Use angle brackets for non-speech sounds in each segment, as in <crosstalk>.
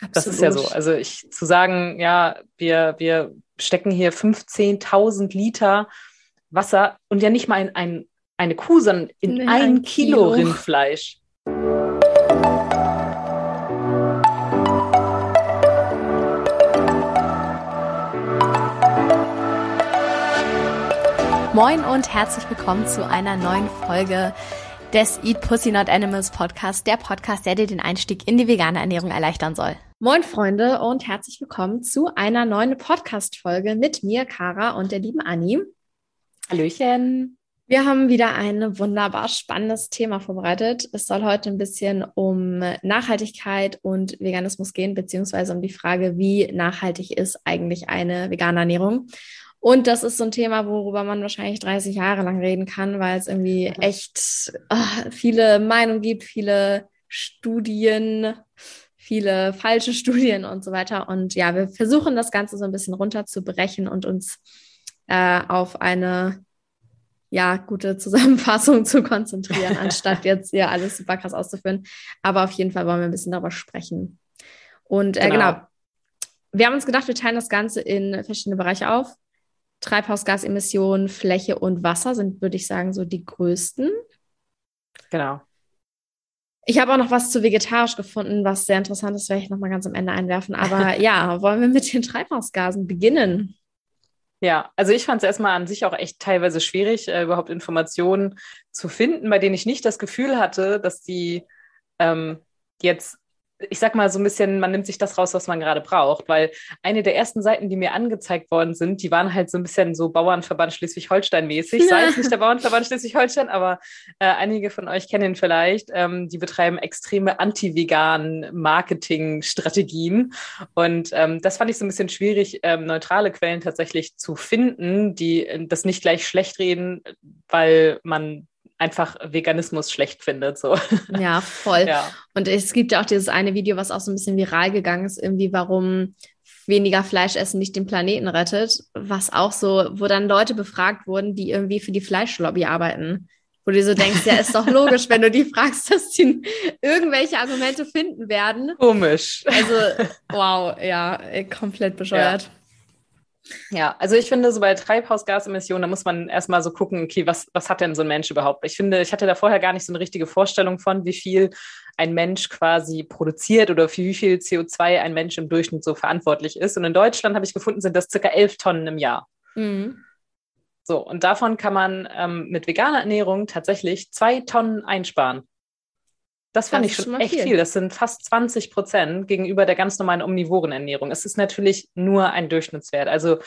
Absolut. Das ist ja so. Also ich zu sagen, ja, wir, wir stecken hier 15.000 Liter Wasser und ja nicht mal in ein, eine Kuh, sondern in nee, ein, ein Kilo, Kilo Rindfleisch. Moin und herzlich willkommen zu einer neuen Folge des Eat Pussy Not Animals Podcast, der Podcast, der dir den Einstieg in die vegane Ernährung erleichtern soll. Moin Freunde und herzlich willkommen zu einer neuen Podcast-Folge mit mir, Kara und der lieben Anni. Hallöchen. Wir haben wieder ein wunderbar spannendes Thema vorbereitet. Es soll heute ein bisschen um Nachhaltigkeit und Veganismus gehen, beziehungsweise um die Frage, wie nachhaltig ist eigentlich eine vegane Ernährung. Und das ist so ein Thema, worüber man wahrscheinlich 30 Jahre lang reden kann, weil es irgendwie echt oh, viele Meinungen gibt, viele Studien, viele falsche Studien und so weiter. Und ja, wir versuchen das Ganze so ein bisschen runterzubrechen und uns äh, auf eine ja, gute Zusammenfassung <laughs> zu konzentrieren, anstatt jetzt hier alles super krass auszuführen. Aber auf jeden Fall wollen wir ein bisschen darüber sprechen. Und äh, genau. genau. Wir haben uns gedacht, wir teilen das Ganze in verschiedene Bereiche auf. Treibhausgasemissionen, Fläche und Wasser sind, würde ich sagen, so die größten. Genau. Ich habe auch noch was zu vegetarisch gefunden, was sehr interessant ist, werde ich nochmal ganz am Ende einwerfen. Aber <laughs> ja, wollen wir mit den Treibhausgasen beginnen? Ja, also ich fand es erstmal an sich auch echt teilweise schwierig, äh, überhaupt Informationen zu finden, bei denen ich nicht das Gefühl hatte, dass die ähm, jetzt ich sag mal so ein bisschen, man nimmt sich das raus, was man gerade braucht, weil eine der ersten Seiten, die mir angezeigt worden sind, die waren halt so ein bisschen so Bauernverband Schleswig-Holstein mäßig. Sei es nicht der Bauernverband Schleswig-Holstein, aber äh, einige von euch kennen ihn vielleicht. Ähm, die betreiben extreme anti-vegan Marketing-Strategien. Und ähm, das fand ich so ein bisschen schwierig, ähm, neutrale Quellen tatsächlich zu finden, die äh, das nicht gleich schlecht reden, weil man einfach Veganismus schlecht findet. So. Ja, <laughs> voll. Ja. Und es gibt ja auch dieses eine Video, was auch so ein bisschen viral gegangen ist, irgendwie, warum weniger Fleisch essen nicht den Planeten rettet, was auch so, wo dann Leute befragt wurden, die irgendwie für die Fleischlobby arbeiten. Wo du so denkst, ja, ist doch <laughs> logisch, wenn du die fragst, dass die irgendwelche Argumente finden werden. Komisch. Also, <laughs> wow, ja, komplett bescheuert. Ja. Ja, also ich finde, so bei Treibhausgasemissionen, da muss man erstmal so gucken, okay, was, was hat denn so ein Mensch überhaupt? Ich finde, ich hatte da vorher gar nicht so eine richtige Vorstellung von, wie viel ein Mensch quasi produziert oder für wie viel CO2 ein Mensch im Durchschnitt so verantwortlich ist. Und in Deutschland habe ich gefunden, sind das circa elf Tonnen im Jahr. Mhm. So, und davon kann man ähm, mit veganer Ernährung tatsächlich zwei Tonnen einsparen. Das fand das ich schon, echt viel. viel. Das sind fast 20 Prozent gegenüber der ganz normalen omnivoren Ernährung. Es ist natürlich nur ein Durchschnittswert. Also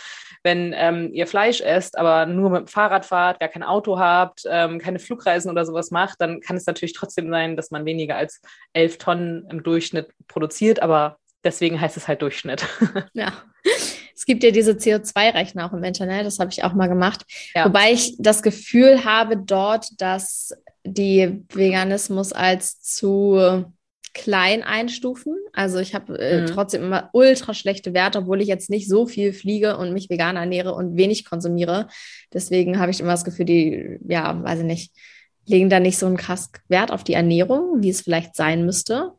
wenn ähm, ihr Fleisch esst, aber nur mit dem Fahrrad fahrt, gar kein Auto habt, ähm, keine Flugreisen oder sowas macht, dann kann es natürlich trotzdem sein, dass man weniger als 11 Tonnen im Durchschnitt produziert. Aber deswegen heißt es halt Durchschnitt. <laughs> Ja. Es gibt ja diese CO2-Rechner auch im Internet, das habe ich auch mal gemacht. Ja. Wobei ich das Gefühl habe dort, dass die Veganismus als zu klein einstufen. Also ich habe äh, mhm. trotzdem immer ultra schlechte Werte, obwohl ich jetzt nicht so viel fliege und mich vegan ernähre und wenig konsumiere. Deswegen habe ich immer das Gefühl, die, ja, weiß ich nicht, legen da nicht so einen krass Wert auf die Ernährung, wie es vielleicht sein müsste.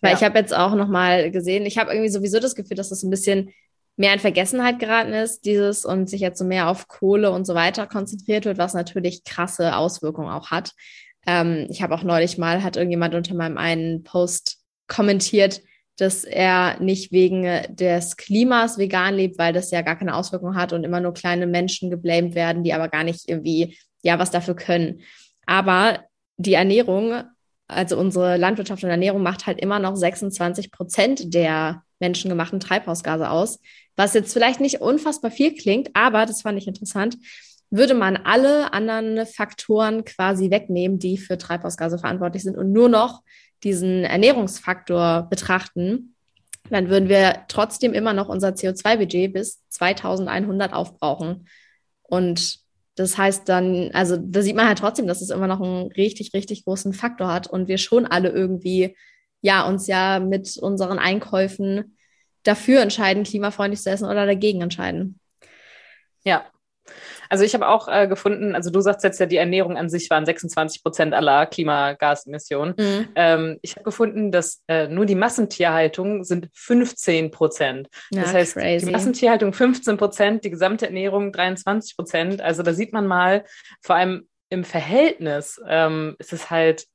Weil ja. ich habe jetzt auch noch mal gesehen, ich habe irgendwie sowieso das Gefühl, dass das ein bisschen mehr in Vergessenheit geraten ist, dieses und sich jetzt so mehr auf Kohle und so weiter konzentriert wird, was natürlich krasse Auswirkungen auch hat. Ähm, ich habe auch neulich mal, hat irgendjemand unter meinem einen Post kommentiert, dass er nicht wegen des Klimas vegan lebt, weil das ja gar keine Auswirkung hat und immer nur kleine Menschen geblamed werden, die aber gar nicht irgendwie, ja, was dafür können. Aber die Ernährung, also unsere Landwirtschaft und Ernährung macht halt immer noch 26 Prozent der menschengemachten Treibhausgase aus, was jetzt vielleicht nicht unfassbar viel klingt, aber das fand ich interessant würde man alle anderen Faktoren quasi wegnehmen, die für Treibhausgase verantwortlich sind und nur noch diesen Ernährungsfaktor betrachten, dann würden wir trotzdem immer noch unser CO2-Budget bis 2100 aufbrauchen. Und das heißt dann, also da sieht man halt trotzdem, dass es immer noch einen richtig, richtig großen Faktor hat und wir schon alle irgendwie, ja, uns ja mit unseren Einkäufen dafür entscheiden, klimafreundlich zu essen oder dagegen entscheiden. Ja, Also ich habe auch äh, gefunden, also du sagst jetzt ja, die Ernährung an sich waren 26 Prozent aller Klimagasemissionen. Mhm. Ähm, ich habe gefunden, dass äh, nur die Massentierhaltung sind 15 Prozent. Das heißt, crazy. die Massentierhaltung 15 Prozent, die gesamte Ernährung 23 Prozent. Also da sieht man mal, vor allem im Verhältnis ähm, ist es halt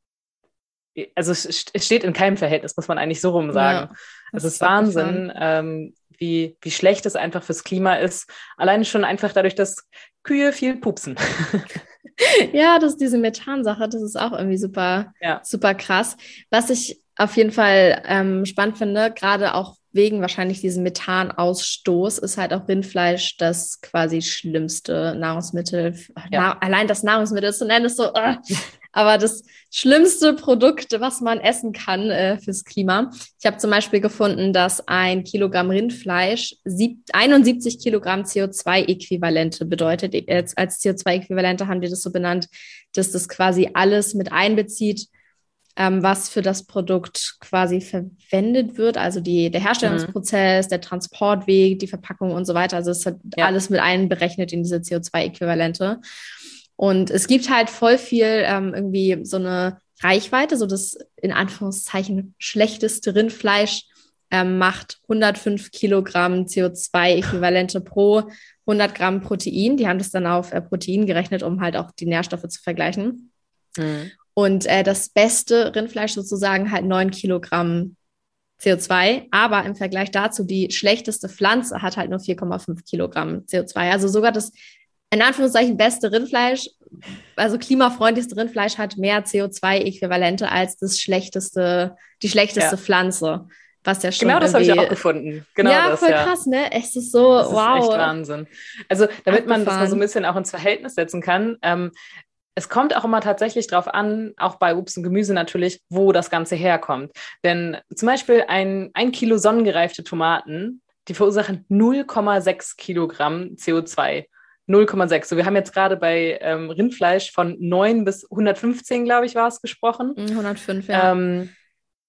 also es steht in keinem Verhältnis, muss man eigentlich so rum sagen. Ja, es ist Wahnsinn, ähm, wie, wie schlecht es einfach fürs Klima ist. Alleine schon einfach dadurch, dass Kühe viel pupsen. <laughs> ja, das ist diese Methansache, das ist auch irgendwie super, ja. super krass. Was ich auf jeden Fall ähm, spannend finde, gerade auch wegen wahrscheinlich diesem Methanausstoß, ist halt auch Rindfleisch das quasi schlimmste Nahrungsmittel. Ja. Na, allein das Nahrungsmittel zu nennen, ist so, uh, aber das schlimmste Produkt, was man essen kann äh, fürs Klima. Ich habe zum Beispiel gefunden, dass ein Kilogramm Rindfleisch 71 Kilogramm CO2-Äquivalente bedeutet. Als, als CO2-Äquivalente haben die das so benannt, dass das quasi alles mit einbezieht, ähm, was für das Produkt quasi verwendet wird, also die, der Herstellungsprozess, mhm. der Transportweg, die Verpackung und so weiter. Also es hat ja. alles mit einberechnet in diese CO2-Äquivalente. Und es gibt halt voll viel ähm, irgendwie so eine Reichweite, so das in Anführungszeichen schlechteste Rindfleisch ähm, macht 105 Kilogramm CO2-Äquivalente pro 100 Gramm Protein. Die haben das dann auf äh, Protein gerechnet, um halt auch die Nährstoffe zu vergleichen. Mhm. Und äh, das beste Rindfleisch sozusagen halt 9 Kilogramm CO2, aber im Vergleich dazu die schlechteste Pflanze hat halt nur 4,5 Kilogramm CO2. Also sogar das in Anführungszeichen beste Rindfleisch, also klimafreundlichste Rindfleisch hat mehr CO2-Äquivalente als das schlechteste, die schlechteste ja. Pflanze. Was ja schon genau das habe ich auch gefunden. Genau ja, das, voll ja. krass, ne? Es ist so, das wow. Ist echt Wahnsinn. Also, damit man das mal so ein bisschen auch ins Verhältnis setzen kann, ähm, es kommt auch immer tatsächlich darauf an, auch bei Obst und Gemüse natürlich, wo das Ganze herkommt. Denn zum Beispiel ein, ein Kilo sonnengereifte Tomaten, die verursachen 0,6 Kilogramm CO2. 0,6. So, wir haben jetzt gerade bei ähm, Rindfleisch von 9 bis 115, glaube ich, war es gesprochen. 105, mhm, ja. Ähm,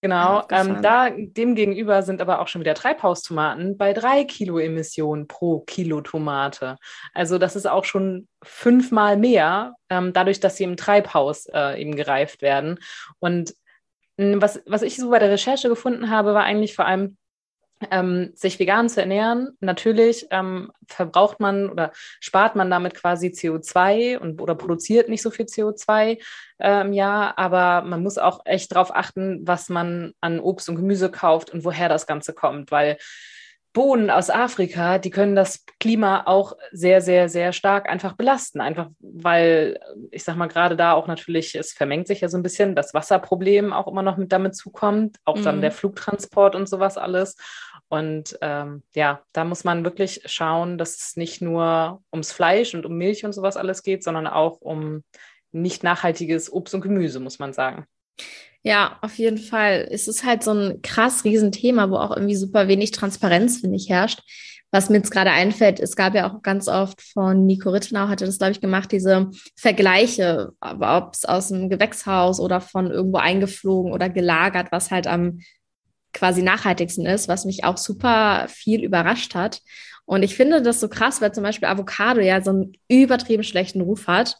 genau. Ähm, da demgegenüber sind aber auch schon wieder Treibhaustomaten bei 3 Kilo Emissionen pro Kilo Tomate. Also das ist auch schon fünfmal mehr, ähm, dadurch, dass sie im Treibhaus äh, eben gereift werden. Und mh, was, was ich so bei der Recherche gefunden habe, war eigentlich vor allem, ähm, sich vegan zu ernähren, natürlich ähm, verbraucht man oder spart man damit quasi CO2 und oder produziert nicht so viel CO2 äh, im Jahr, aber man muss auch echt darauf achten, was man an Obst und Gemüse kauft und woher das Ganze kommt, weil Bohnen aus Afrika, die können das Klima auch sehr, sehr, sehr stark einfach belasten. Einfach weil, ich sag mal, gerade da auch natürlich, es vermengt sich ja so ein bisschen, das Wasserproblem auch immer noch mit damit zukommt, auch mhm. dann der Flugtransport und sowas alles. Und ähm, ja, da muss man wirklich schauen, dass es nicht nur ums Fleisch und um Milch und sowas alles geht, sondern auch um nicht nachhaltiges Obst und Gemüse, muss man sagen. Ja, auf jeden Fall. Es ist halt so ein krass Riesenthema, wo auch irgendwie super wenig Transparenz, finde ich, herrscht. Was mir jetzt gerade einfällt, es gab ja auch ganz oft von Nico Rittenau, hatte das, glaube ich, gemacht, diese Vergleiche, ob es aus dem Gewächshaus oder von irgendwo eingeflogen oder gelagert, was halt am quasi nachhaltigsten ist, was mich auch super viel überrascht hat. Und ich finde das so krass, weil zum Beispiel Avocado ja so einen übertrieben schlechten Ruf hat.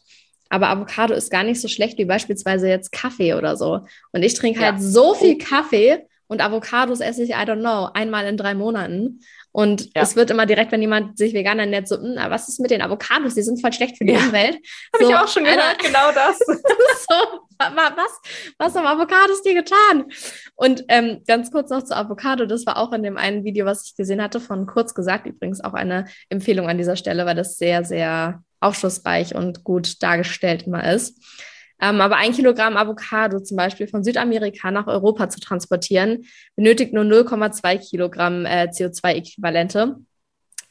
Aber Avocado ist gar nicht so schlecht wie beispielsweise jetzt Kaffee oder so. Und ich trinke halt so viel Kaffee und Avocados esse ich, I don't know, einmal in drei Monaten. Und ja. es wird immer direkt, wenn jemand sich vegan ernährt, so, hm, was ist mit den Avocados? Die sind voll schlecht für die ja. Umwelt. Habe so, ich auch schon gehört, genau das. <laughs> so, was, was haben Avocados dir getan? Und ähm, ganz kurz noch zu Avocado, das war auch in dem einen Video, was ich gesehen hatte, von kurz gesagt, übrigens auch eine Empfehlung an dieser Stelle, weil das sehr, sehr aufschlussreich und gut dargestellt immer ist. Ähm, aber ein Kilogramm Avocado zum Beispiel von Südamerika nach Europa zu transportieren, benötigt nur 0,2 Kilogramm äh, CO2-Äquivalente.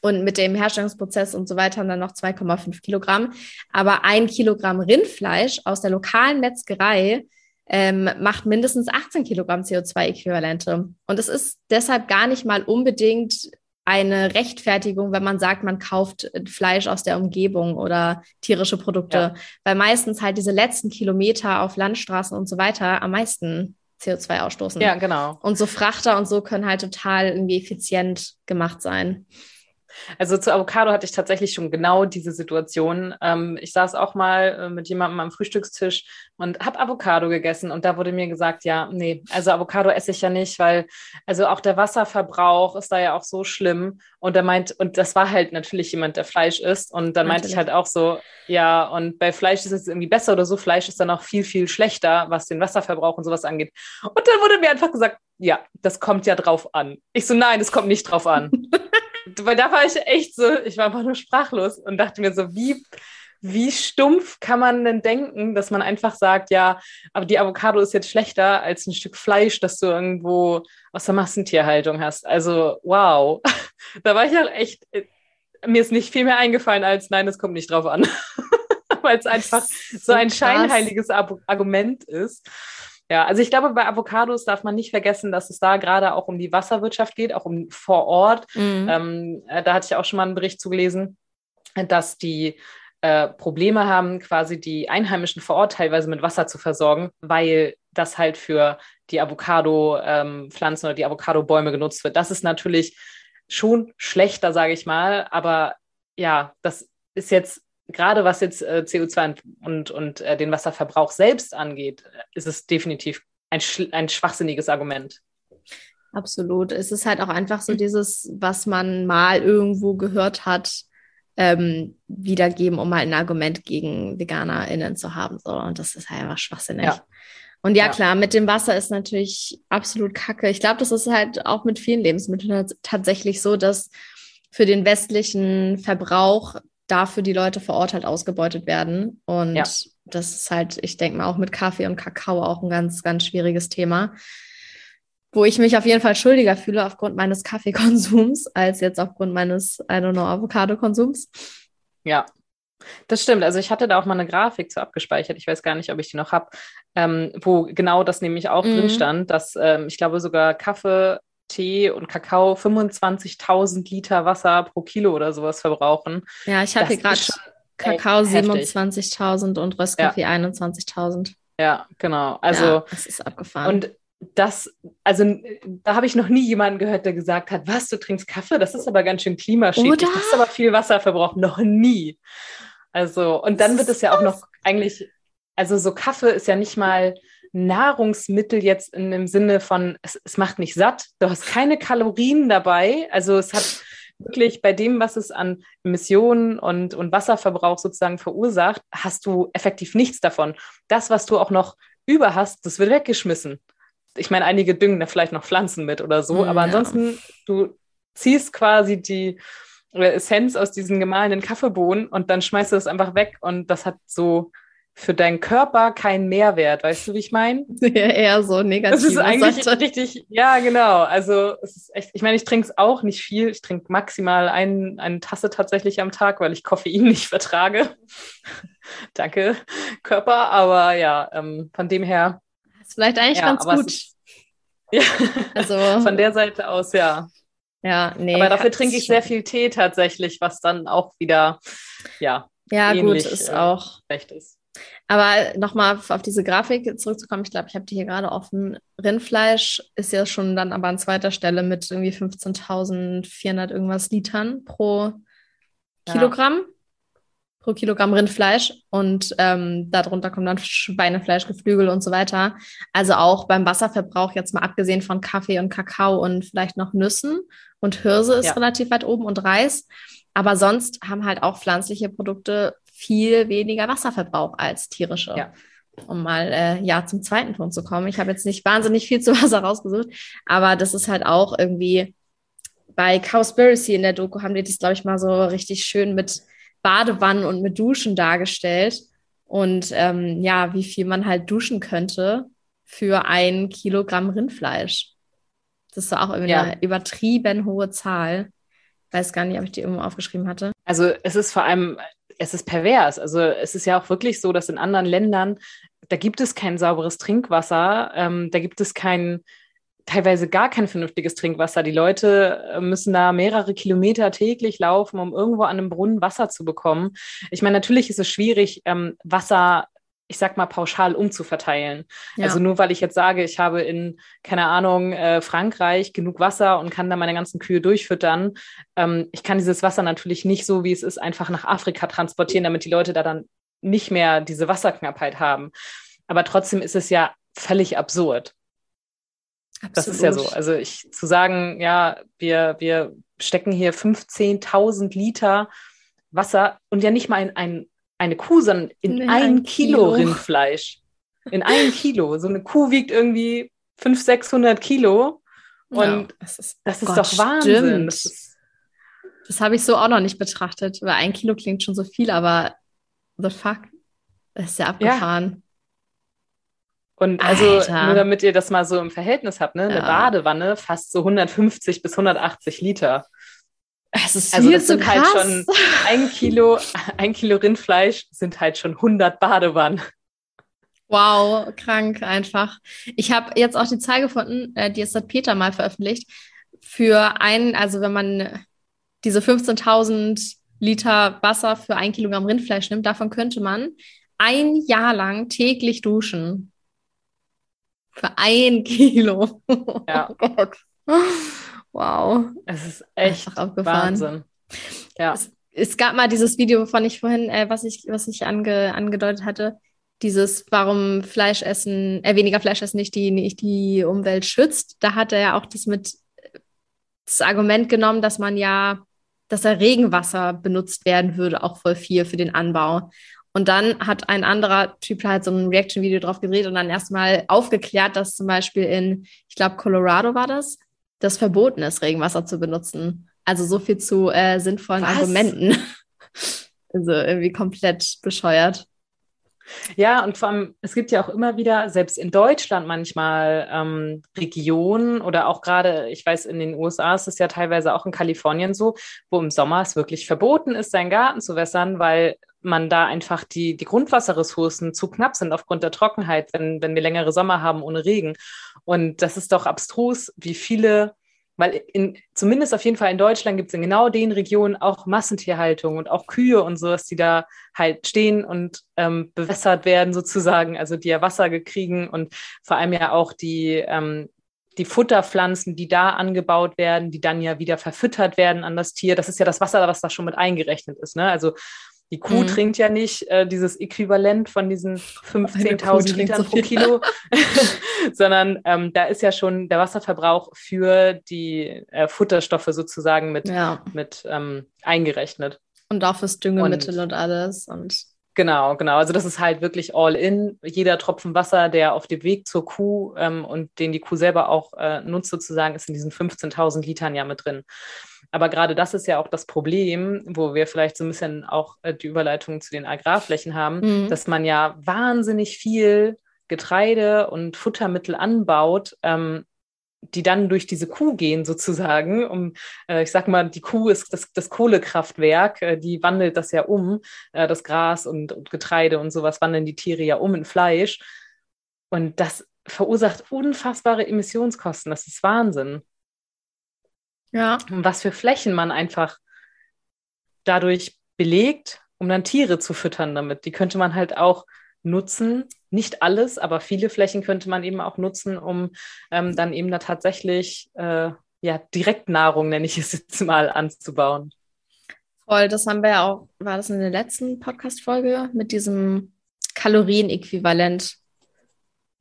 Und mit dem Herstellungsprozess und so weiter dann noch 2,5 Kilogramm. Aber ein Kilogramm Rindfleisch aus der lokalen Metzgerei ähm, macht mindestens 18 Kilogramm CO2-Äquivalente. Und es ist deshalb gar nicht mal unbedingt eine Rechtfertigung, wenn man sagt, man kauft Fleisch aus der Umgebung oder tierische Produkte, ja. weil meistens halt diese letzten Kilometer auf Landstraßen und so weiter am meisten CO2 ausstoßen. Ja, genau. Und so Frachter und so können halt total irgendwie effizient gemacht sein. Also zu Avocado hatte ich tatsächlich schon genau diese Situation. Ähm, ich saß auch mal äh, mit jemandem am Frühstückstisch und habe Avocado gegessen und da wurde mir gesagt, ja, nee, also Avocado esse ich ja nicht, weil also auch der Wasserverbrauch ist da ja auch so schlimm. Und er meint, und das war halt natürlich jemand, der Fleisch isst. Und dann meinte ich halt auch so, ja, und bei Fleisch ist es irgendwie besser oder so. Fleisch ist dann auch viel, viel schlechter, was den Wasserverbrauch und sowas angeht. Und dann wurde mir einfach gesagt, ja, das kommt ja drauf an. Ich so, nein, es kommt nicht drauf an. <laughs> weil da war ich echt so, ich war einfach nur sprachlos und dachte mir so, wie, wie stumpf kann man denn denken, dass man einfach sagt, ja, aber die Avocado ist jetzt schlechter als ein Stück Fleisch, das du irgendwo aus der Massentierhaltung hast. Also, wow. <laughs> da war ich halt echt, mir ist nicht viel mehr eingefallen als, nein, es kommt nicht drauf an. <laughs> Weil es einfach so, so ein krass. scheinheiliges Argument ist. Ja, also ich glaube, bei Avocados darf man nicht vergessen, dass es da gerade auch um die Wasserwirtschaft geht, auch um vor Ort. Mhm. Ähm, äh, da hatte ich auch schon mal einen Bericht zugelesen, dass die äh, Probleme haben, quasi die Einheimischen vor Ort teilweise mit Wasser zu versorgen, weil das halt für die Avocado-Pflanzen ähm, oder die Avocado-Bäume genutzt wird. Das ist natürlich schon schlechter, sage ich mal, aber ja, das ist jetzt gerade was jetzt äh, CO2 und, und äh, den Wasserverbrauch selbst angeht, ist es definitiv ein, ein schwachsinniges Argument. Absolut. Es ist halt auch einfach so dieses, was man mal irgendwo gehört hat, ähm, wiedergeben, um halt ein Argument gegen VeganerInnen zu haben. So. Und das ist halt einfach schwachsinnig. Ja. Und ja, ja, klar, mit dem Wasser ist natürlich absolut kacke. Ich glaube, das ist halt auch mit vielen Lebensmitteln tatsächlich so, dass für den westlichen Verbrauch dafür die Leute vor Ort halt ausgebeutet werden. Und ja. das ist halt, ich denke mal, auch mit Kaffee und Kakao auch ein ganz, ganz schwieriges Thema. Wo ich mich auf jeden Fall schuldiger fühle aufgrund meines Kaffeekonsums, <laughs> als jetzt aufgrund meines, I don't know, Avocado-Konsums. Ja, das stimmt. Also ich hatte da auch mal eine Grafik zu abgespeichert. Ich weiß gar nicht, ob ich die noch habe, ähm, wo genau das nämlich auch mhm. drin stand, dass ähm, ich glaube sogar Kaffee Tee und Kakao 25.000 Liter Wasser pro Kilo oder sowas verbrauchen. Ja, ich habe hier gerade Kakao 27.000 und Röstkaffee ja. 21.000. Ja, genau. Also ja, das ist abgefahren. Und das, also da habe ich noch nie jemanden gehört, der gesagt hat, was, du trinkst Kaffee? Das ist aber ganz schön klimaschädlich. Oder? Das ist aber viel Wasserverbrauch. Noch nie. Also, und dann wird es ja auch noch eigentlich, also so Kaffee ist ja nicht mal Nahrungsmittel jetzt in dem Sinne von, es, es macht nicht satt, du hast keine Kalorien dabei. Also es hat wirklich bei dem, was es an Emissionen und, und Wasserverbrauch sozusagen verursacht, hast du effektiv nichts davon. Das, was du auch noch über hast, das wird weggeschmissen. Ich meine, einige düngen da vielleicht noch Pflanzen mit oder so, aber ja. ansonsten, du ziehst quasi die Essenz aus diesen gemahlenen Kaffeebohnen und dann schmeißt du das einfach weg und das hat so für deinen Körper keinen Mehrwert. Weißt du, wie ich meine? <laughs> Ja, eher so negativ. Das ist eigentlich Seite. richtig, ja, genau. Also es ist echt, ich meine, ich trinke es auch nicht viel. Ich trinke maximal ein, eine Tasse tatsächlich am Tag, weil ich Koffein <laughs> nicht vertrage. <laughs> Danke, Körper. Aber ja, ähm, von dem her. Das ist vielleicht eigentlich ja, ganz gut. Ist, ja, also von der Seite aus, ja. Ja, nee. Aber dafür trinke ich sehr viel Tee tatsächlich, was dann auch wieder, ja. Ja, gut, ist äh, auch. Recht ist. Aber nochmal auf diese Grafik zurückzukommen, ich glaube, ich habe die hier gerade offen. Rindfleisch ist ja schon dann aber an zweiter Stelle mit irgendwie 15.400 irgendwas Litern pro Kilogramm. Ja. Pro Kilogramm Rindfleisch und ähm, darunter kommt dann Schweinefleisch, Geflügel und so weiter. Also auch beim Wasserverbrauch, jetzt mal abgesehen von Kaffee und Kakao und vielleicht noch Nüssen und Hirse ist ja. relativ weit oben und Reis. Aber sonst haben halt auch pflanzliche Produkte viel weniger Wasserverbrauch als tierische. Ja. Um mal äh, ja zum zweiten Punkt zu kommen. Ich habe jetzt nicht wahnsinnig viel <laughs> zu Wasser rausgesucht, aber das ist halt auch irgendwie bei Cowspiracy in der Doku haben die das, glaube ich, mal so richtig schön mit Badewannen und mit Duschen dargestellt. Und ähm, ja, wie viel man halt duschen könnte für ein Kilogramm Rindfleisch. Das ist auch irgendwie ja. eine übertrieben hohe Zahl. Weiß gar nicht, ob ich die irgendwo aufgeschrieben hatte. Also es ist vor allem es ist pervers. Also es ist ja auch wirklich so, dass in anderen Ländern, da gibt es kein sauberes Trinkwasser, ähm, da gibt es kein, teilweise gar kein vernünftiges Trinkwasser. Die Leute äh, müssen da mehrere Kilometer täglich laufen, um irgendwo an einem Brunnen Wasser zu bekommen. Ich meine, natürlich ist es schwierig, ähm, Wasser ich sag mal, pauschal umzuverteilen. Ja. Also nur weil ich jetzt sage, ich habe in, keine Ahnung, äh, Frankreich genug Wasser und kann da meine ganzen Kühe durchfüttern. Ähm, ich kann dieses Wasser natürlich nicht so, wie es ist, einfach nach Afrika transportieren, damit die Leute da dann nicht mehr diese Wasserknappheit haben. Aber trotzdem ist es ja völlig absurd. Absolut. Das ist ja so. Also ich zu sagen, ja, wir, wir stecken hier 15.000 Liter Wasser und ja nicht mal in ein eine Kuh, sondern in, in ein, ein Kilo, Kilo Rindfleisch. In ein Kilo. So eine Kuh wiegt irgendwie 500, 600 Kilo. Und ja, das ist, das ist Gott, doch Wahnsinn. Das, das habe ich so auch noch nicht betrachtet, weil ein Kilo klingt schon so viel, aber the fuck, das ist ja abgefahren. Ja. Und also, Alter. nur damit ihr das mal so im Verhältnis habt, ne? Eine ja. Badewanne fast so 150 bis 180 Liter. Es ist also das sind halt krass. halt <laughs> schon ein Kilo, ein Kilo Rindfleisch sind halt schon 100 Badewannen. Wow, krank einfach. Ich habe jetzt auch die Zahl gefunden, äh, die ist hat Peter mal veröffentlicht. Für einen, also wenn man diese 15.000 Liter Wasser für ein Kilogramm Rindfleisch nimmt, davon könnte man ein Jahr lang täglich duschen. Für ein <laughs> Kilo. Ja. Oh Gott. Wow. Es ist echt Wahnsinn. Ja. Es, es, gab mal dieses Video, wovon ich vorhin, äh, was ich, was ich ange, angedeutet hatte, dieses, warum Fleisch essen, äh, weniger Fleisch essen nicht die, nicht die Umwelt schützt. Da hat er ja auch das mit das Argument genommen, dass man ja, dass da Regenwasser benutzt werden würde, auch voll viel für den Anbau. Und dann hat ein anderer Typ halt so ein Reaction-Video drauf gedreht und dann erstmal aufgeklärt, dass zum Beispiel in, ich glaube, Colorado war das, das verboten ist, Regenwasser zu benutzen. Also so viel zu äh, sinnvollen Was? Argumenten. <laughs> also irgendwie komplett bescheuert. Ja, und vor allem, es gibt ja auch immer wieder, selbst in Deutschland manchmal ähm, Regionen oder auch gerade, ich weiß, in den USA ist es ja teilweise auch in Kalifornien so, wo im Sommer es wirklich verboten ist, seinen Garten zu wässern, weil man da einfach die, die Grundwasserressourcen zu knapp sind aufgrund der Trockenheit, wenn, wenn wir längere Sommer haben ohne Regen. Und das ist doch abstrus, wie viele, weil in, zumindest auf jeden Fall in Deutschland gibt es in genau den Regionen auch Massentierhaltung und auch Kühe und sowas, die da halt stehen und ähm, bewässert werden sozusagen, also die ja Wasser gekriegen und vor allem ja auch die, ähm, die Futterpflanzen, die da angebaut werden, die dann ja wieder verfüttert werden an das Tier. Das ist ja das Wasser, was da schon mit eingerechnet ist. Ne? Also die Kuh mhm. trinkt ja nicht äh, dieses Äquivalent von diesen 15.000 Litern so pro Kilo, <laughs> <laughs> sondern ähm, da ist ja schon der Wasserverbrauch für die äh, Futterstoffe sozusagen mit, ja. mit ähm, eingerechnet. Und auch fürs Düngemittel und, und alles. Und Genau, genau. Also das ist halt wirklich all in. Jeder Tropfen Wasser, der auf dem Weg zur Kuh ähm, und den die Kuh selber auch äh, nutzt sozusagen, ist in diesen 15.000 Litern ja mit drin. Aber gerade das ist ja auch das Problem, wo wir vielleicht so ein bisschen auch äh, die Überleitung zu den Agrarflächen haben, mhm. dass man ja wahnsinnig viel Getreide und Futtermittel anbaut, ähm, die dann durch diese Kuh gehen sozusagen. Um, äh, ich sag mal, die Kuh ist das, das Kohlekraftwerk, äh, die wandelt das ja um, äh, das Gras und, und, Getreide und sowas wandeln die Tiere ja um in Fleisch. Und das verursacht unfassbare Emissionskosten. Das ist Wahnsinn. Ja. Und was für Flächen man einfach dadurch belegt, um dann Tiere zu füttern damit. Die könnte man halt auch nutzen. Nicht alles, aber viele Flächen könnte man eben auch nutzen, um ähm, dann eben da tatsächlich äh, ja, Direktnahrung, nenne ich es jetzt mal, anzubauen. Voll, das haben wir ja auch, war das in der letzten Podcast-Folge mit diesem Kalorienäquivalent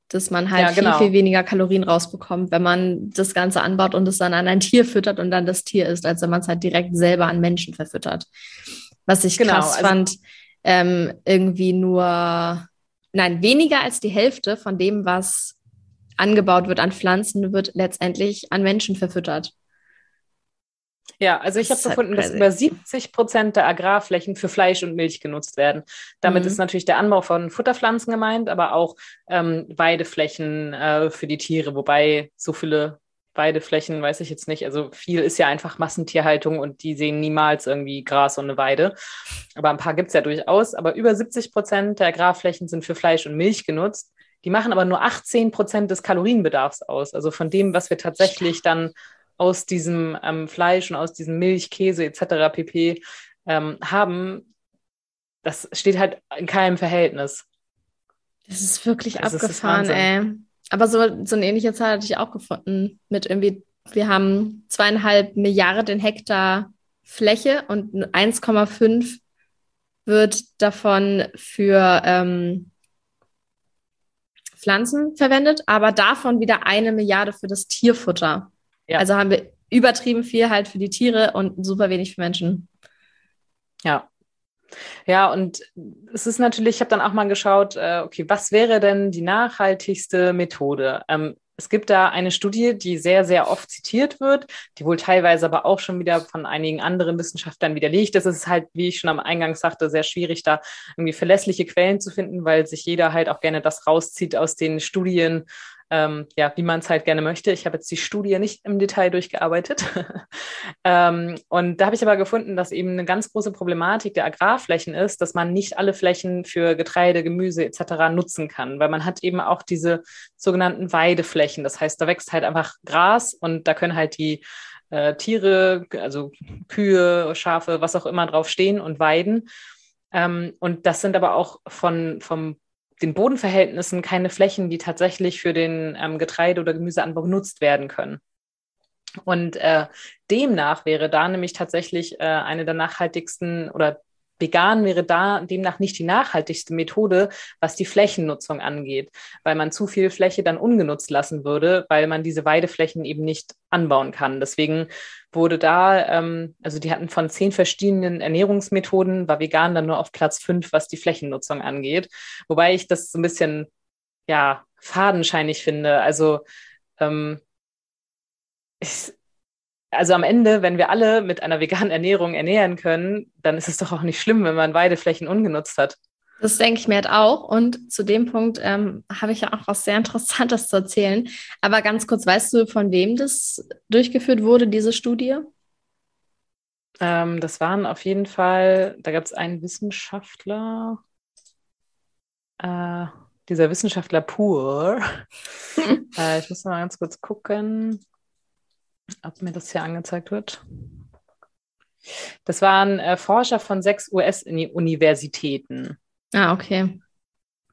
dass man halt ja, genau. viel, viel weniger Kalorien rausbekommt, wenn man das Ganze anbaut und es dann an ein Tier füttert und dann das Tier isst, als wenn man es halt direkt selber an Menschen verfüttert. Was ich genau, krass also fand, ähm, irgendwie nur, nein, weniger als die Hälfte von dem, was angebaut wird an Pflanzen, wird letztendlich an Menschen verfüttert. Ja, also ich habe halt gefunden, dass über 70 Prozent der Agrarflächen für Fleisch und Milch genutzt werden. Damit mhm. ist natürlich der Anbau von Futterpflanzen gemeint, aber auch ähm, Weideflächen äh, für die Tiere, wobei so viele Weideflächen weiß ich jetzt nicht. Also viel ist ja einfach Massentierhaltung und die sehen niemals irgendwie Gras und eine Weide. Aber ein paar gibt es ja durchaus. Aber über 70 Prozent der Agrarflächen sind für Fleisch und Milch genutzt. Die machen aber nur 18 Prozent des Kalorienbedarfs aus. Also von dem, was wir tatsächlich dann aus diesem ähm, Fleisch und aus diesem Milch, Käse etc. pp. Ähm, haben, das steht halt in keinem Verhältnis. Das ist wirklich also abgefahren, ist ey. Aber so, so eine ähnliche Zahl hatte ich auch gefunden. Mit irgendwie, wir haben zweieinhalb Milliarden Hektar Fläche und 1,5 wird davon für ähm, Pflanzen verwendet, aber davon wieder eine Milliarde für das Tierfutter. Ja. Also haben wir übertrieben viel halt für die Tiere und super wenig für Menschen. Ja. Ja, und es ist natürlich, ich habe dann auch mal geschaut, äh, okay, was wäre denn die nachhaltigste Methode? Ähm, es gibt da eine Studie, die sehr, sehr oft zitiert wird, die wohl teilweise aber auch schon wieder von einigen anderen Wissenschaftlern widerlegt. Das ist halt, wie ich schon am Eingang sagte, sehr schwierig, da irgendwie verlässliche Quellen zu finden, weil sich jeder halt auch gerne das rauszieht aus den Studien, ähm, ja, wie man es halt gerne möchte. Ich habe jetzt die Studie nicht im Detail durchgearbeitet. <laughs> ähm, und da habe ich aber gefunden, dass eben eine ganz große Problematik der Agrarflächen ist, dass man nicht alle Flächen für Getreide, Gemüse etc. nutzen kann, weil man hat eben auch diese sogenannten Weideflächen. Das heißt, da wächst halt einfach Gras und da können halt die äh, Tiere, also Kühe, Schafe, was auch immer drauf stehen und weiden. Ähm, und das sind aber auch von, vom den Bodenverhältnissen keine Flächen, die tatsächlich für den ähm, Getreide- oder Gemüseanbau genutzt werden können. Und äh, demnach wäre da nämlich tatsächlich äh, eine der nachhaltigsten oder vegan wäre da demnach nicht die nachhaltigste Methode, was die Flächennutzung angeht, weil man zu viel Fläche dann ungenutzt lassen würde, weil man diese Weideflächen eben nicht anbauen kann. Deswegen wurde da, ähm, also die hatten von zehn verschiedenen Ernährungsmethoden, war vegan dann nur auf Platz fünf, was die Flächennutzung angeht. Wobei ich das so ein bisschen, ja, fadenscheinig finde. Also ähm, ich, also am Ende, wenn wir alle mit einer veganen Ernährung ernähren können, dann ist es doch auch nicht schlimm, wenn man Weideflächen ungenutzt hat. Das denke ich mir halt auch. Und zu dem Punkt ähm, habe ich ja auch was sehr Interessantes zu erzählen. Aber ganz kurz, weißt du, von wem das durchgeführt wurde, diese Studie? Ähm, das waren auf jeden Fall, da gab es einen Wissenschaftler, äh, dieser Wissenschaftler Pur. <laughs> äh, ich muss mal ganz kurz gucken ob mir das hier angezeigt wird. Das waren äh, Forscher von sechs US-Universitäten. Ah, okay.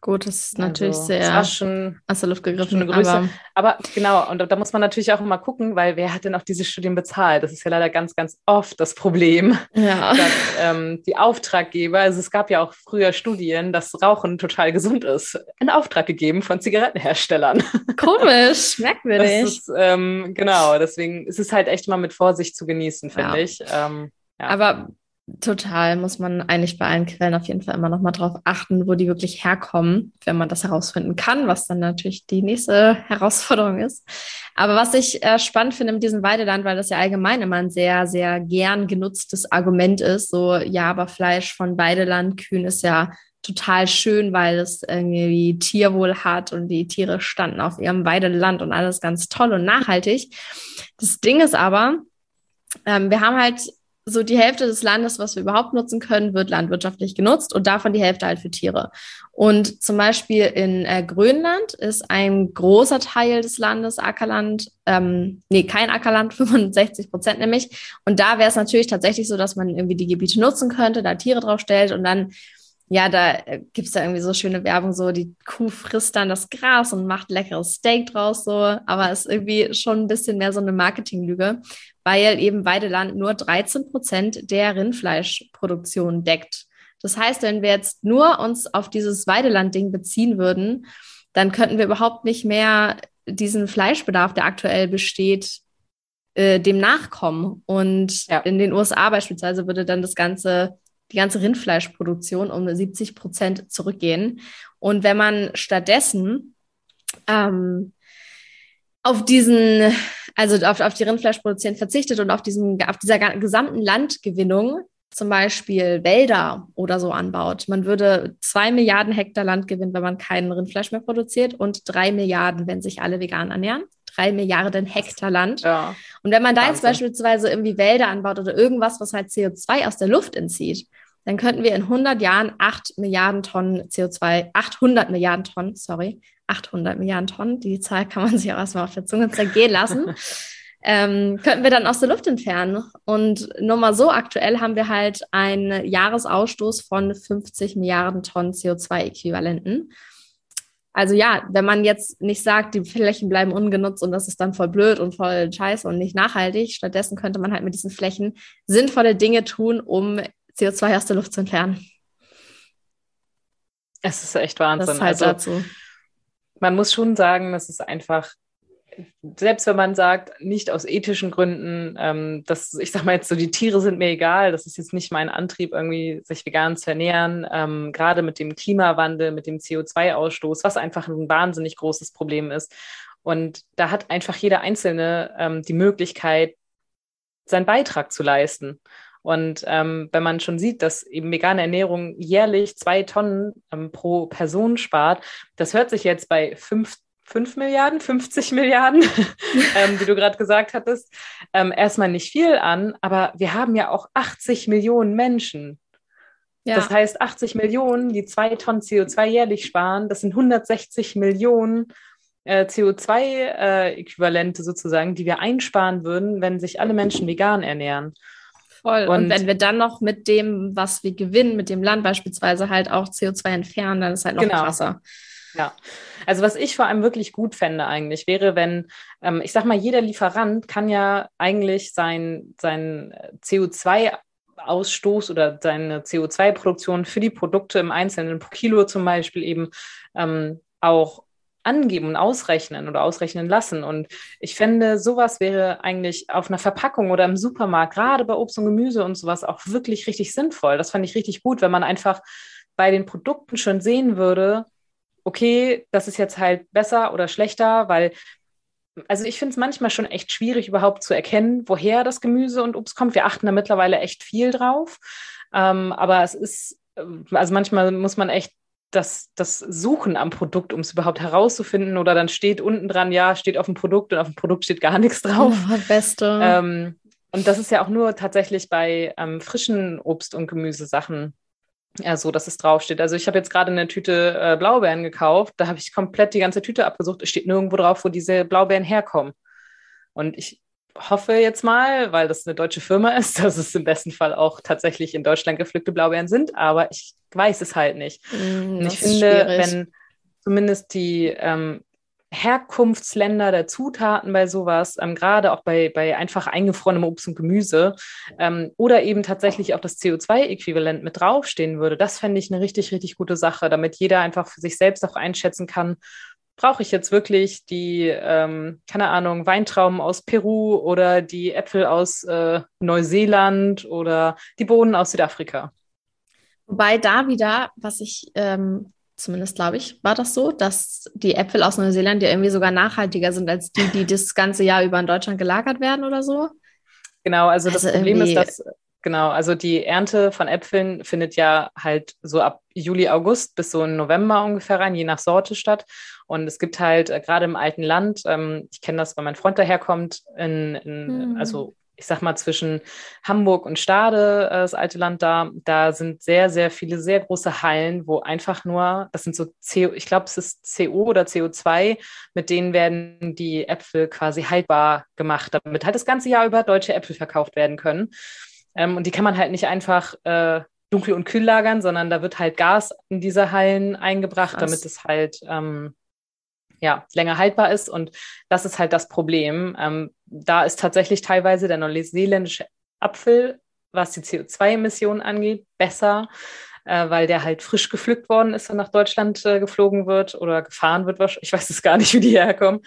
Gut, das ist natürlich also, sehr das schon, aus der Luft gegriffen. Aber, aber, genau, und da, da, muss man natürlich auch immer gucken, weil wer hat denn auch diese Studien bezahlt? Das ist ja leider ganz, ganz oft das Problem. Ja. <laughs> Dass, ähm, die Auftraggeber, also es gab ja auch früher Studien, dass Rauchen total gesund ist, in Auftrag gegeben von Zigarettenherstellern. <laughs> Komisch, merkwürdig. Ist, ähm, genau, deswegen ist es halt echt mal mit Vorsicht zu genießen, finde ja. ich. Ähm, ja. Aber Total, muss man eigentlich bei allen Quellen auf jeden Fall immer noch mal drauf achten, wo die wirklich herkommen, wenn man das herausfinden kann, was dann natürlich die nächste <laughs> Herausforderung ist. Aber was ich äh, spannend finde mit diesem Weideland, weil das ja allgemein immer ein sehr, sehr gern genutztes Argument ist, so, ja, aber Fleisch von Weidelandkühen ist ja total schön, weil es irgendwie Tierwohl hat und die Tiere standen auf ihrem Weideland und alles ganz toll und nachhaltig. Das Ding ist aber, ähm, wir haben halt so die Hälfte des Landes, was wir überhaupt nutzen können, wird landwirtschaftlich genutzt und davon die Hälfte halt für Tiere. Und zum Beispiel in äh, Grönland ist ein großer Teil des Landes Ackerland, ähm, nee, kein Ackerland, <laughs> 65 Prozent nämlich. Und da wäre es natürlich tatsächlich so, dass man irgendwie die Gebiete nutzen könnte, da Tiere drauf stellt und dann ja, da äh, gibt's da irgendwie so schöne Werbung, so die Kuh frisst dann das Gras und macht leckeres Steak draus, so, aber ist irgendwie schon ein bisschen mehr so eine Marketinglüge, weil eben Weideland nur 13 Prozent der Rindfleischproduktion deckt. Das heißt, wenn wir jetzt nur uns auf dieses Weideland-Ding beziehen würden, dann könnten wir überhaupt nicht mehr diesen Fleischbedarf, der aktuell besteht, äh, dem nachkommen. Und ja. in den USA beispielsweise würde dann das Ganze die ganze Rindfleischproduktion um 70 Prozent zurückgehen. Und wenn man stattdessen ähm, auf diesen, also auf, auf die Rindfleischproduzenten verzichtet und auf, diesen, auf dieser gesamten Landgewinnung zum Beispiel Wälder oder so anbaut. Man würde zwei Milliarden Hektar Land gewinnen, wenn man kein Rindfleisch mehr produziert und drei Milliarden, wenn sich alle vegan ernähren. Drei Milliarden Hektar Land. Ja. Und wenn man da jetzt beispielsweise irgendwie Wälder anbaut oder irgendwas, was halt CO2 aus der Luft entzieht, dann könnten wir in 100 Jahren 8 Milliarden Tonnen CO2, 800 Milliarden Tonnen, sorry, 800 Milliarden Tonnen, die Zahl kann man <laughs> sich auch erstmal auf der Zunge zergehen lassen, ähm, könnten wir dann aus der Luft entfernen. Und nur mal so aktuell haben wir halt einen Jahresausstoß von 50 Milliarden Tonnen CO2-Äquivalenten. Also ja, wenn man jetzt nicht sagt, die Flächen bleiben ungenutzt und das ist dann voll blöd und voll scheiße und nicht nachhaltig, stattdessen könnte man halt mit diesen Flächen sinnvolle Dinge tun, um CO2 aus der Luft zu entfernen. Es ist echt Wahnsinn. Das ist halt also, dazu. Man muss schon sagen, das ist einfach selbst wenn man sagt, nicht aus ethischen Gründen, ähm, dass ich sage mal jetzt so, die Tiere sind mir egal, das ist jetzt nicht mein Antrieb, irgendwie sich vegan zu ernähren, ähm, gerade mit dem Klimawandel, mit dem CO2-Ausstoß, was einfach ein wahnsinnig großes Problem ist. Und da hat einfach jeder Einzelne ähm, die Möglichkeit, seinen Beitrag zu leisten. Und ähm, wenn man schon sieht, dass eben vegane Ernährung jährlich zwei Tonnen ähm, pro Person spart, das hört sich jetzt bei fünf 5 Milliarden, 50 <laughs> Milliarden, <laughs> ähm, wie du gerade gesagt hattest, ähm, erstmal nicht viel an, aber wir haben ja auch 80 Millionen Menschen. Ja. Das heißt, 80 Millionen, die zwei Tonnen CO2 jährlich sparen, das sind 160 Millionen äh, CO2-Äquivalente äh, sozusagen, die wir einsparen würden, wenn sich alle Menschen vegan ernähren. Voll. Und, Und, wenn wir dann noch mit dem, was wir gewinnen, mit dem Land beispielsweise halt auch CO2 entfernen, dann ist halt noch genau. krasser. Ja, also was ich vor allem wirklich gut fände eigentlich, wäre, wenn, ähm, ich sag mal, jeder Lieferant kann ja eigentlich sein, sein CO2 Ausstoß oder seine CO2-Produktion für die Produkte im Einzelnen pro Kilo zum Beispiel eben ähm, auch angeben und ausrechnen oder ausrechnen lassen. Und ich fände, sowas wäre eigentlich auf einer Verpackung oder im Supermarkt, gerade bei Obst und Gemüse und sowas, auch wirklich richtig sinnvoll. Das fand ich richtig gut, wenn man einfach bei den Produkten schon sehen würde, okay, das ist jetzt halt besser oder schlechter, weil, also ich finde es manchmal schon echt schwierig, überhaupt zu erkennen, woher das Gemüse und Obst kommt. Wir achten da mittlerweile echt viel drauf. Ähm, aber es ist, äh, also manchmal muss man echt das, das Suchen am Produkt, um es überhaupt herauszufinden. Oder dann steht unten dran, ja, steht auf dem Produkt und auf dem Produkt steht gar nichts drauf. Oh, beste. Ähm, und das ist ja auch nur tatsächlich bei ähm, frischen Obst- und Gemüsesachen ja, so, dass es draufsteht. Also ich habe jetzt gerade eine Tüte äh, Blaubeeren gekauft. Da habe ich komplett die ganze Tüte abgesucht. Es steht nirgendwo drauf, wo diese Blaubeeren herkommen. Und ich hoffe jetzt mal, weil das eine deutsche Firma <laughs> ist, dass es im besten Fall auch tatsächlich in Deutschland gepflückte Blaubeeren sind. Aber ich weiß es halt nicht. Mm, Und ich finde, wenn zumindest die ähm, Herkunftsländer der Zutaten bei sowas, ähm, gerade auch bei, bei einfach eingefrorenem Obst und Gemüse ähm, oder eben tatsächlich auch das CO2-Äquivalent mit draufstehen würde, das fände ich eine richtig, richtig gute Sache, damit jeder einfach für sich selbst auch einschätzen kann, brauche ich jetzt wirklich die, ähm, keine Ahnung, Weintrauben aus Peru oder die Äpfel aus äh, Neuseeland oder die Bohnen aus Südafrika. Wobei da wieder, was ich ähm, zumindest glaube ich, war das so, dass die Äpfel aus Neuseeland ja irgendwie sogar nachhaltiger sind als die, die das ganze Jahr über in Deutschland gelagert werden oder so. Genau, also, also das Problem ist, dass genau, also die Ernte von Äpfeln findet ja halt so ab Juli, August bis so in November ungefähr rein, je nach Sorte statt. Und es gibt halt äh, gerade im alten Land, ähm, ich kenne das, weil mein Freund daherkommt, in, in hm. also ich sag mal, zwischen Hamburg und Stade, äh, das alte Land da, da sind sehr, sehr viele, sehr große Hallen, wo einfach nur, das sind so CO, ich glaube, es ist CO oder CO2, mit denen werden die Äpfel quasi haltbar gemacht, damit halt das ganze Jahr über deutsche Äpfel verkauft werden können. Ähm, und die kann man halt nicht einfach äh, dunkel und kühl lagern, sondern da wird halt Gas in diese Hallen eingebracht, Krass. damit es halt ähm, ja, länger haltbar ist. Und das ist halt das Problem. Ähm, da ist tatsächlich teilweise der neuseeländische Apfel, was die CO2-Emissionen angeht, besser, äh, weil der halt frisch gepflückt worden ist und nach Deutschland äh, geflogen wird oder gefahren wird. Ich weiß es gar nicht, wie die herkommen.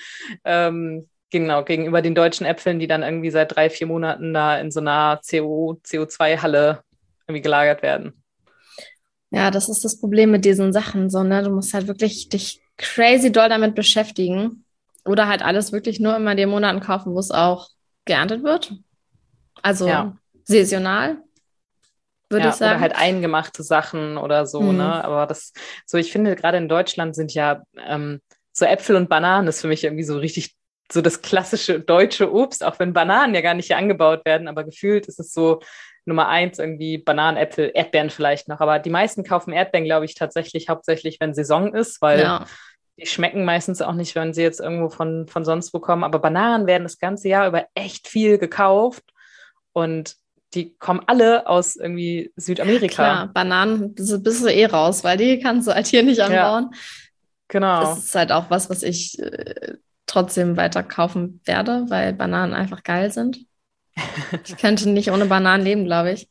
Ähm, genau, gegenüber den deutschen Äpfeln, die dann irgendwie seit drei, vier Monaten da in so einer CO, CO2-Halle irgendwie gelagert werden. Ja, das ist das Problem mit diesen Sachen, so, ne? Du musst halt wirklich dich crazy doll damit beschäftigen. Oder halt alles wirklich nur immer in den Monaten kaufen, wo es auch geerntet wird. Also ja. saisonal, würde ja, ich sagen. Oder halt eingemachte Sachen oder so, mhm. ne? Aber das, so ich finde, gerade in Deutschland sind ja ähm, so Äpfel und Bananen ist für mich irgendwie so richtig so das klassische deutsche Obst, auch wenn Bananen ja gar nicht hier angebaut werden, aber gefühlt ist es so Nummer eins irgendwie Bananen, Äpfel, Erdbeeren vielleicht noch. Aber die meisten kaufen Erdbeeren, glaube ich, tatsächlich hauptsächlich, wenn Saison ist, weil ja. die schmecken meistens auch nicht, wenn sie jetzt irgendwo von, von sonst wo kommen. Aber Bananen werden das ganze Jahr über echt viel gekauft und die kommen alle aus irgendwie Südamerika. Klar, Bananen bist, bist du eh raus, weil die kannst du halt hier nicht anbauen. Ja. Genau. Das ist halt auch was, was ich äh, trotzdem weiter kaufen werde, weil Bananen einfach geil sind. ich könnte nicht ohne Bananen leben, glaube ich.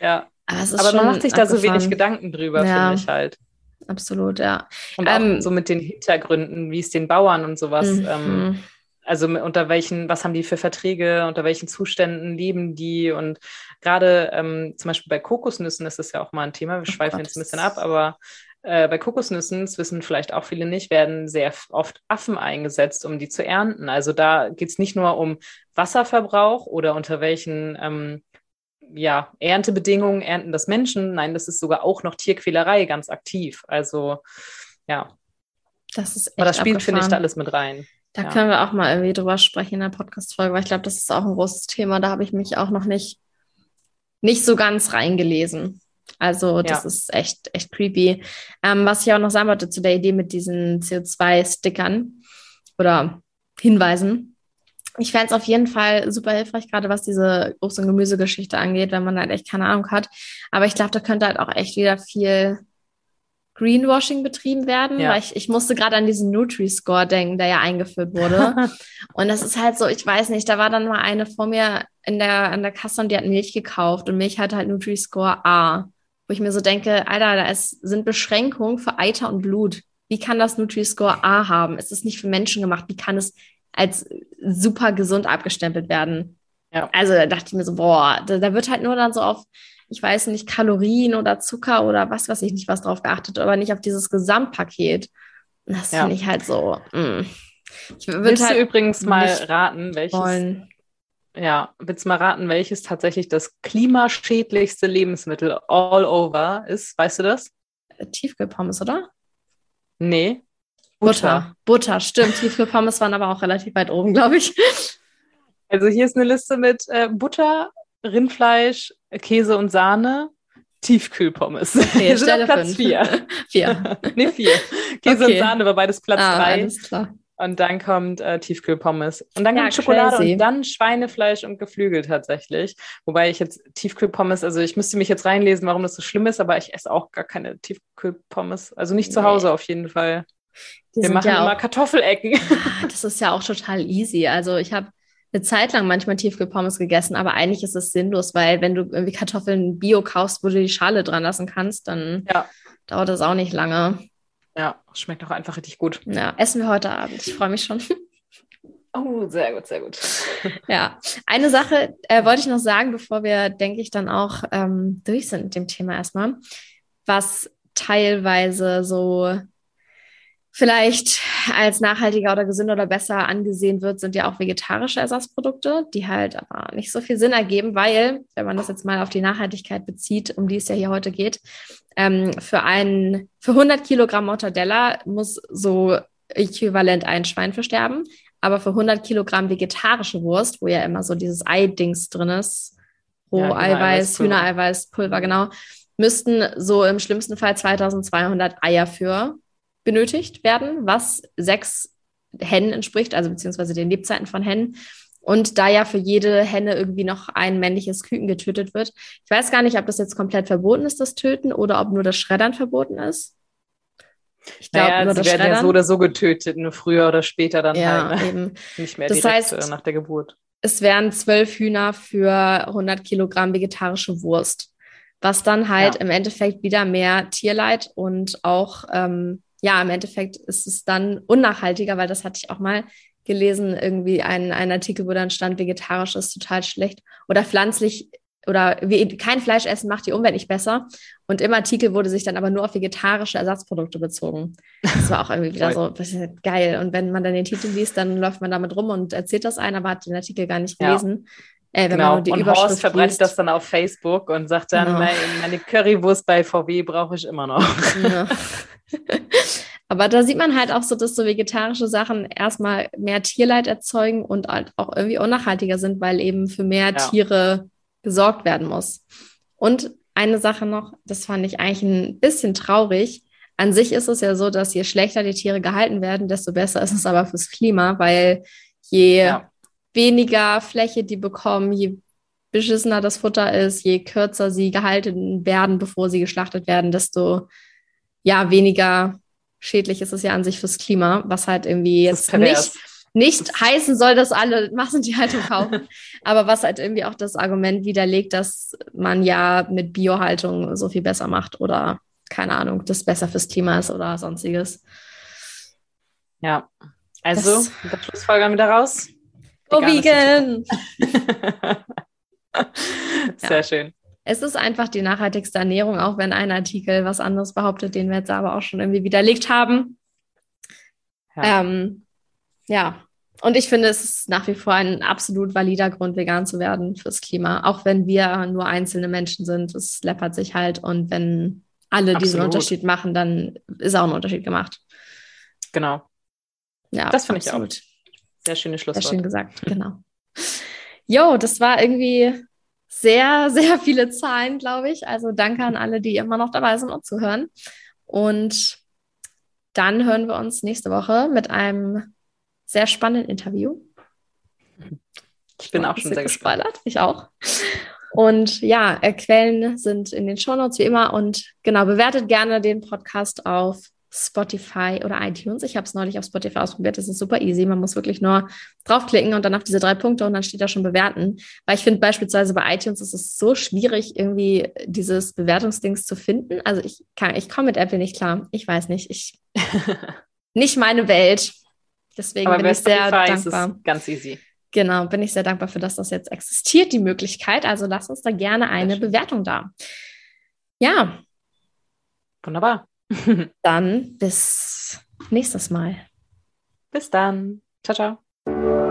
Ja. Aber, Aber man macht sich da so wenig Gedanken drüber, ja. finde ich halt. Absolut, ja. Und auch ähm, so mit den Hintergründen, wie es den Bauern und sowas. Mhm. Ähm, also unter welchen, was haben die für Verträge, unter welchen Zuständen leben die und gerade ähm, zum Beispiel bei Kokosnüssen ist das ja auch mal ein Thema, wir oh schweifen Gott. jetzt ein bisschen ab, aber äh, bei Kokosnüssen, das wissen vielleicht auch viele nicht, werden sehr oft Affen eingesetzt, um die zu ernten. Also da geht es nicht nur um Wasserverbrauch oder unter welchen ähm, ja, Erntebedingungen ernten das Menschen. Nein, das ist sogar auch noch Tierquälerei ganz aktiv. Also ja. Das ist echt Aber das spielt, finde ich, da alles mit rein. Da ja. können wir auch mal irgendwie drüber sprechen in der Podcast-Folge, weil ich glaube, das ist auch ein großes Thema. Da habe ich mich auch noch nicht, nicht so ganz reingelesen. Also, das ja. ist echt, echt creepy. Ähm, was ich auch noch sagen wollte zu der Idee mit diesen CO2-Stickern oder Hinweisen. Ich fände es auf jeden Fall super hilfreich, gerade was diese Obst- und Gemüsegeschichte angeht, wenn man halt echt keine Ahnung hat. Aber ich glaube, da könnte halt auch echt wieder viel Greenwashing betrieben werden, ja. weil ich, ich musste gerade an diesen Nutri-Score denken, der ja eingeführt wurde. <laughs> und das ist halt so, ich weiß nicht, da war dann mal eine vor mir in der, an der Kasse und die hat Milch gekauft und Milch hatte halt Nutri-Score A, wo ich mir so denke, Alter, da ist, sind Beschränkungen für Eiter und Blut. Wie kann das Nutri-Score A haben? Ist es nicht für Menschen gemacht? Wie kann es als super gesund abgestempelt werden? Ja. Also da dachte ich mir so, boah, da, da wird halt nur dann so auf ich weiß nicht, Kalorien oder Zucker oder was weiß ich nicht, was drauf geachtet, aber nicht auf dieses Gesamtpaket. Das ja. finde ich halt so. Mh. Mm. Ich Willst halt du übrigens mal raten, welches? Wollen. Ja, willst du mal raten, welches tatsächlich das klimaschädlichste Lebensmittel all over ist? Weißt du das? Äh, Tiefkühlpommes, oder? Nee. Butter. Butter, Butter stimmt. Tiefkühlpommes waren aber auch relativ weit oben, glaube ich. Also hier ist eine Liste mit äh, Butter, Rindfleisch, Käse und Sahne, Tiefkühlpommes. Okay, <laughs> Wir sind auf Platz 4. <laughs> vier. nee, vier. Käse okay. und Sahne war beides Platz 3. Ah, alles klar. Und dann kommt äh, Tiefkühlpommes. Und dann ja, kommt Schokolade crazy. und dann Schweinefleisch und Geflügel tatsächlich. Wobei ich jetzt Tiefkühlpommes, also ich müsste mich jetzt reinlesen, warum das so schlimm ist, aber ich esse auch gar keine Tiefkühlpommes. Also nicht nee. zu Hause auf jeden Fall. Die Wir machen ja immer Kartoffelecken. Ah, <laughs> das ist ja auch total easy. Also ich habe eine Zeit lang manchmal Tiefkühlpommes gegessen, aber eigentlich ist es sinnlos, weil wenn du irgendwie Kartoffeln Bio kaufst, wo du die Schale dran lassen kannst, dann ja. dauert das auch nicht lange. Ja, schmeckt auch einfach richtig gut. Ja, essen wir heute Abend. Ich freue mich schon. <laughs> Oh, sehr gut, sehr gut. <laughs> Ja, eine Sache äh, wollte ich noch sagen, bevor wir, denke ich, dann auch ähm, durch sind mit dem Thema erstmal, was teilweise so vielleicht als nachhaltiger oder gesünder oder besser angesehen wird, sind ja auch vegetarische Ersatzprodukte, die halt aber nicht so viel Sinn ergeben, weil, wenn man das jetzt mal auf die Nachhaltigkeit bezieht, um die es ja hier heute geht, ähm, für ein, für 100 Kilogramm Mortadella muss so äquivalent ein Schwein versterben, aber für 100 Kilogramm vegetarische Wurst, wo ja immer so dieses Ei-Dings drin ist, Roheiweiß, ja, Hühnereiweiß, Pulver, genau, müssten so im schlimmsten Fall 2200 Eier für benötigt werden, was sechs Hennen entspricht, also beziehungsweise den Lebzeiten von Hennen. Und da ja für jede Henne irgendwie noch ein männliches Küken getötet wird. Ich weiß gar nicht, ob das jetzt komplett verboten ist, das Töten, oder ob nur das Schreddern verboten ist. Ich glaube, naja, sie das werden Schreddern. ja so oder so getötet, nur früher oder später dann ja, halt. Ne? Eben. <laughs> Nicht mehr das direkt heißt, nach der Geburt. Es wären zwölf Hühner für 100 Kilogramm vegetarische Wurst, was dann halt ja. im Endeffekt wieder mehr Tierleid und auch ähm, ja, im Endeffekt ist es dann unnachhaltiger, weil das hatte ich auch mal gelesen, irgendwie ein, ein Artikel, wo dann stand, vegetarisch ist total schlecht oder pflanzlich oder wie, kein Fleisch essen macht die Umwelt nicht besser. Und im Artikel wurde sich dann aber nur auf vegetarische Ersatzprodukte bezogen. Das war auch irgendwie wieder so geil. Und wenn man dann den Titel liest, dann läuft man damit rum und erzählt das ein, aber hat den Artikel gar nicht gelesen. Ja. Äh, wenn genau. man nur die und Überschrift Horst verbreitet liest. das dann auf Facebook und sagt dann, genau. meine, meine Currywurst bei VW brauche ich immer noch. Ja. <laughs> Aber da sieht man halt auch so, dass so vegetarische Sachen erstmal mehr Tierleid erzeugen und halt auch irgendwie unnachhaltiger sind, weil eben für mehr ja. Tiere gesorgt werden muss. Und eine Sache noch, das fand ich eigentlich ein bisschen traurig. An sich ist es ja so, dass je schlechter die Tiere gehalten werden, desto besser ist es aber fürs Klima, weil je ja. Weniger Fläche die bekommen, je beschissener das Futter ist, je kürzer sie gehalten werden, bevor sie geschlachtet werden, desto ja, weniger schädlich ist es ja an sich fürs Klima, was halt irgendwie jetzt nicht, nicht heißen soll, dass alle <laughs> Massentierhaltung kaufen, aber was halt irgendwie auch das Argument widerlegt, dass man ja mit Biohaltung so viel besser macht oder keine Ahnung, das besser fürs Klima ist oder sonstiges. Ja, also, das, mit der Schlussfolgerung wieder Go vegan! <laughs> Sehr ja. schön. Es ist einfach die nachhaltigste Ernährung, auch wenn ein Artikel was anderes behauptet, den wir jetzt aber auch schon irgendwie widerlegt haben. Ja. Ähm, ja. Und ich finde, es ist nach wie vor ein absolut valider Grund, vegan zu werden fürs Klima. Auch wenn wir nur einzelne Menschen sind, es läppert sich halt. Und wenn alle absolut. diesen Unterschied machen, dann ist auch ein Unterschied gemacht. Genau. Ja, das finde ich auch. Sehr schöne Schlusswort. Sehr schön gesagt, genau. Jo, das war irgendwie sehr, sehr viele Zahlen, glaube ich. Also danke an alle, die immer noch dabei sind und zuhören. Und dann hören wir uns nächste Woche mit einem sehr spannenden Interview. Ich bin auch schon sehr gespoilert. Ich auch. Und ja, äh, Quellen sind in den Shownotes wie immer. Und genau, bewertet gerne den Podcast auf Spotify oder iTunes. Ich habe es neulich auf Spotify ausprobiert. Das ist super easy. Man muss wirklich nur draufklicken und dann auf diese drei Punkte und dann steht da schon bewerten. Weil ich finde beispielsweise bei iTunes ist es so schwierig, irgendwie dieses Bewertungsdings zu finden. Also ich kann, ich komme mit Apple nicht klar. Ich weiß nicht. Ich <laughs> nicht meine Welt. Deswegen Aber bin ich sehr dankbar. ganz easy. Genau, bin ich sehr dankbar für, dass das jetzt existiert, die Möglichkeit. Also lass uns da gerne eine Bewertung da. Ja. Wunderbar. <laughs> dann bis nächstes Mal. Bis dann. Ciao, ciao.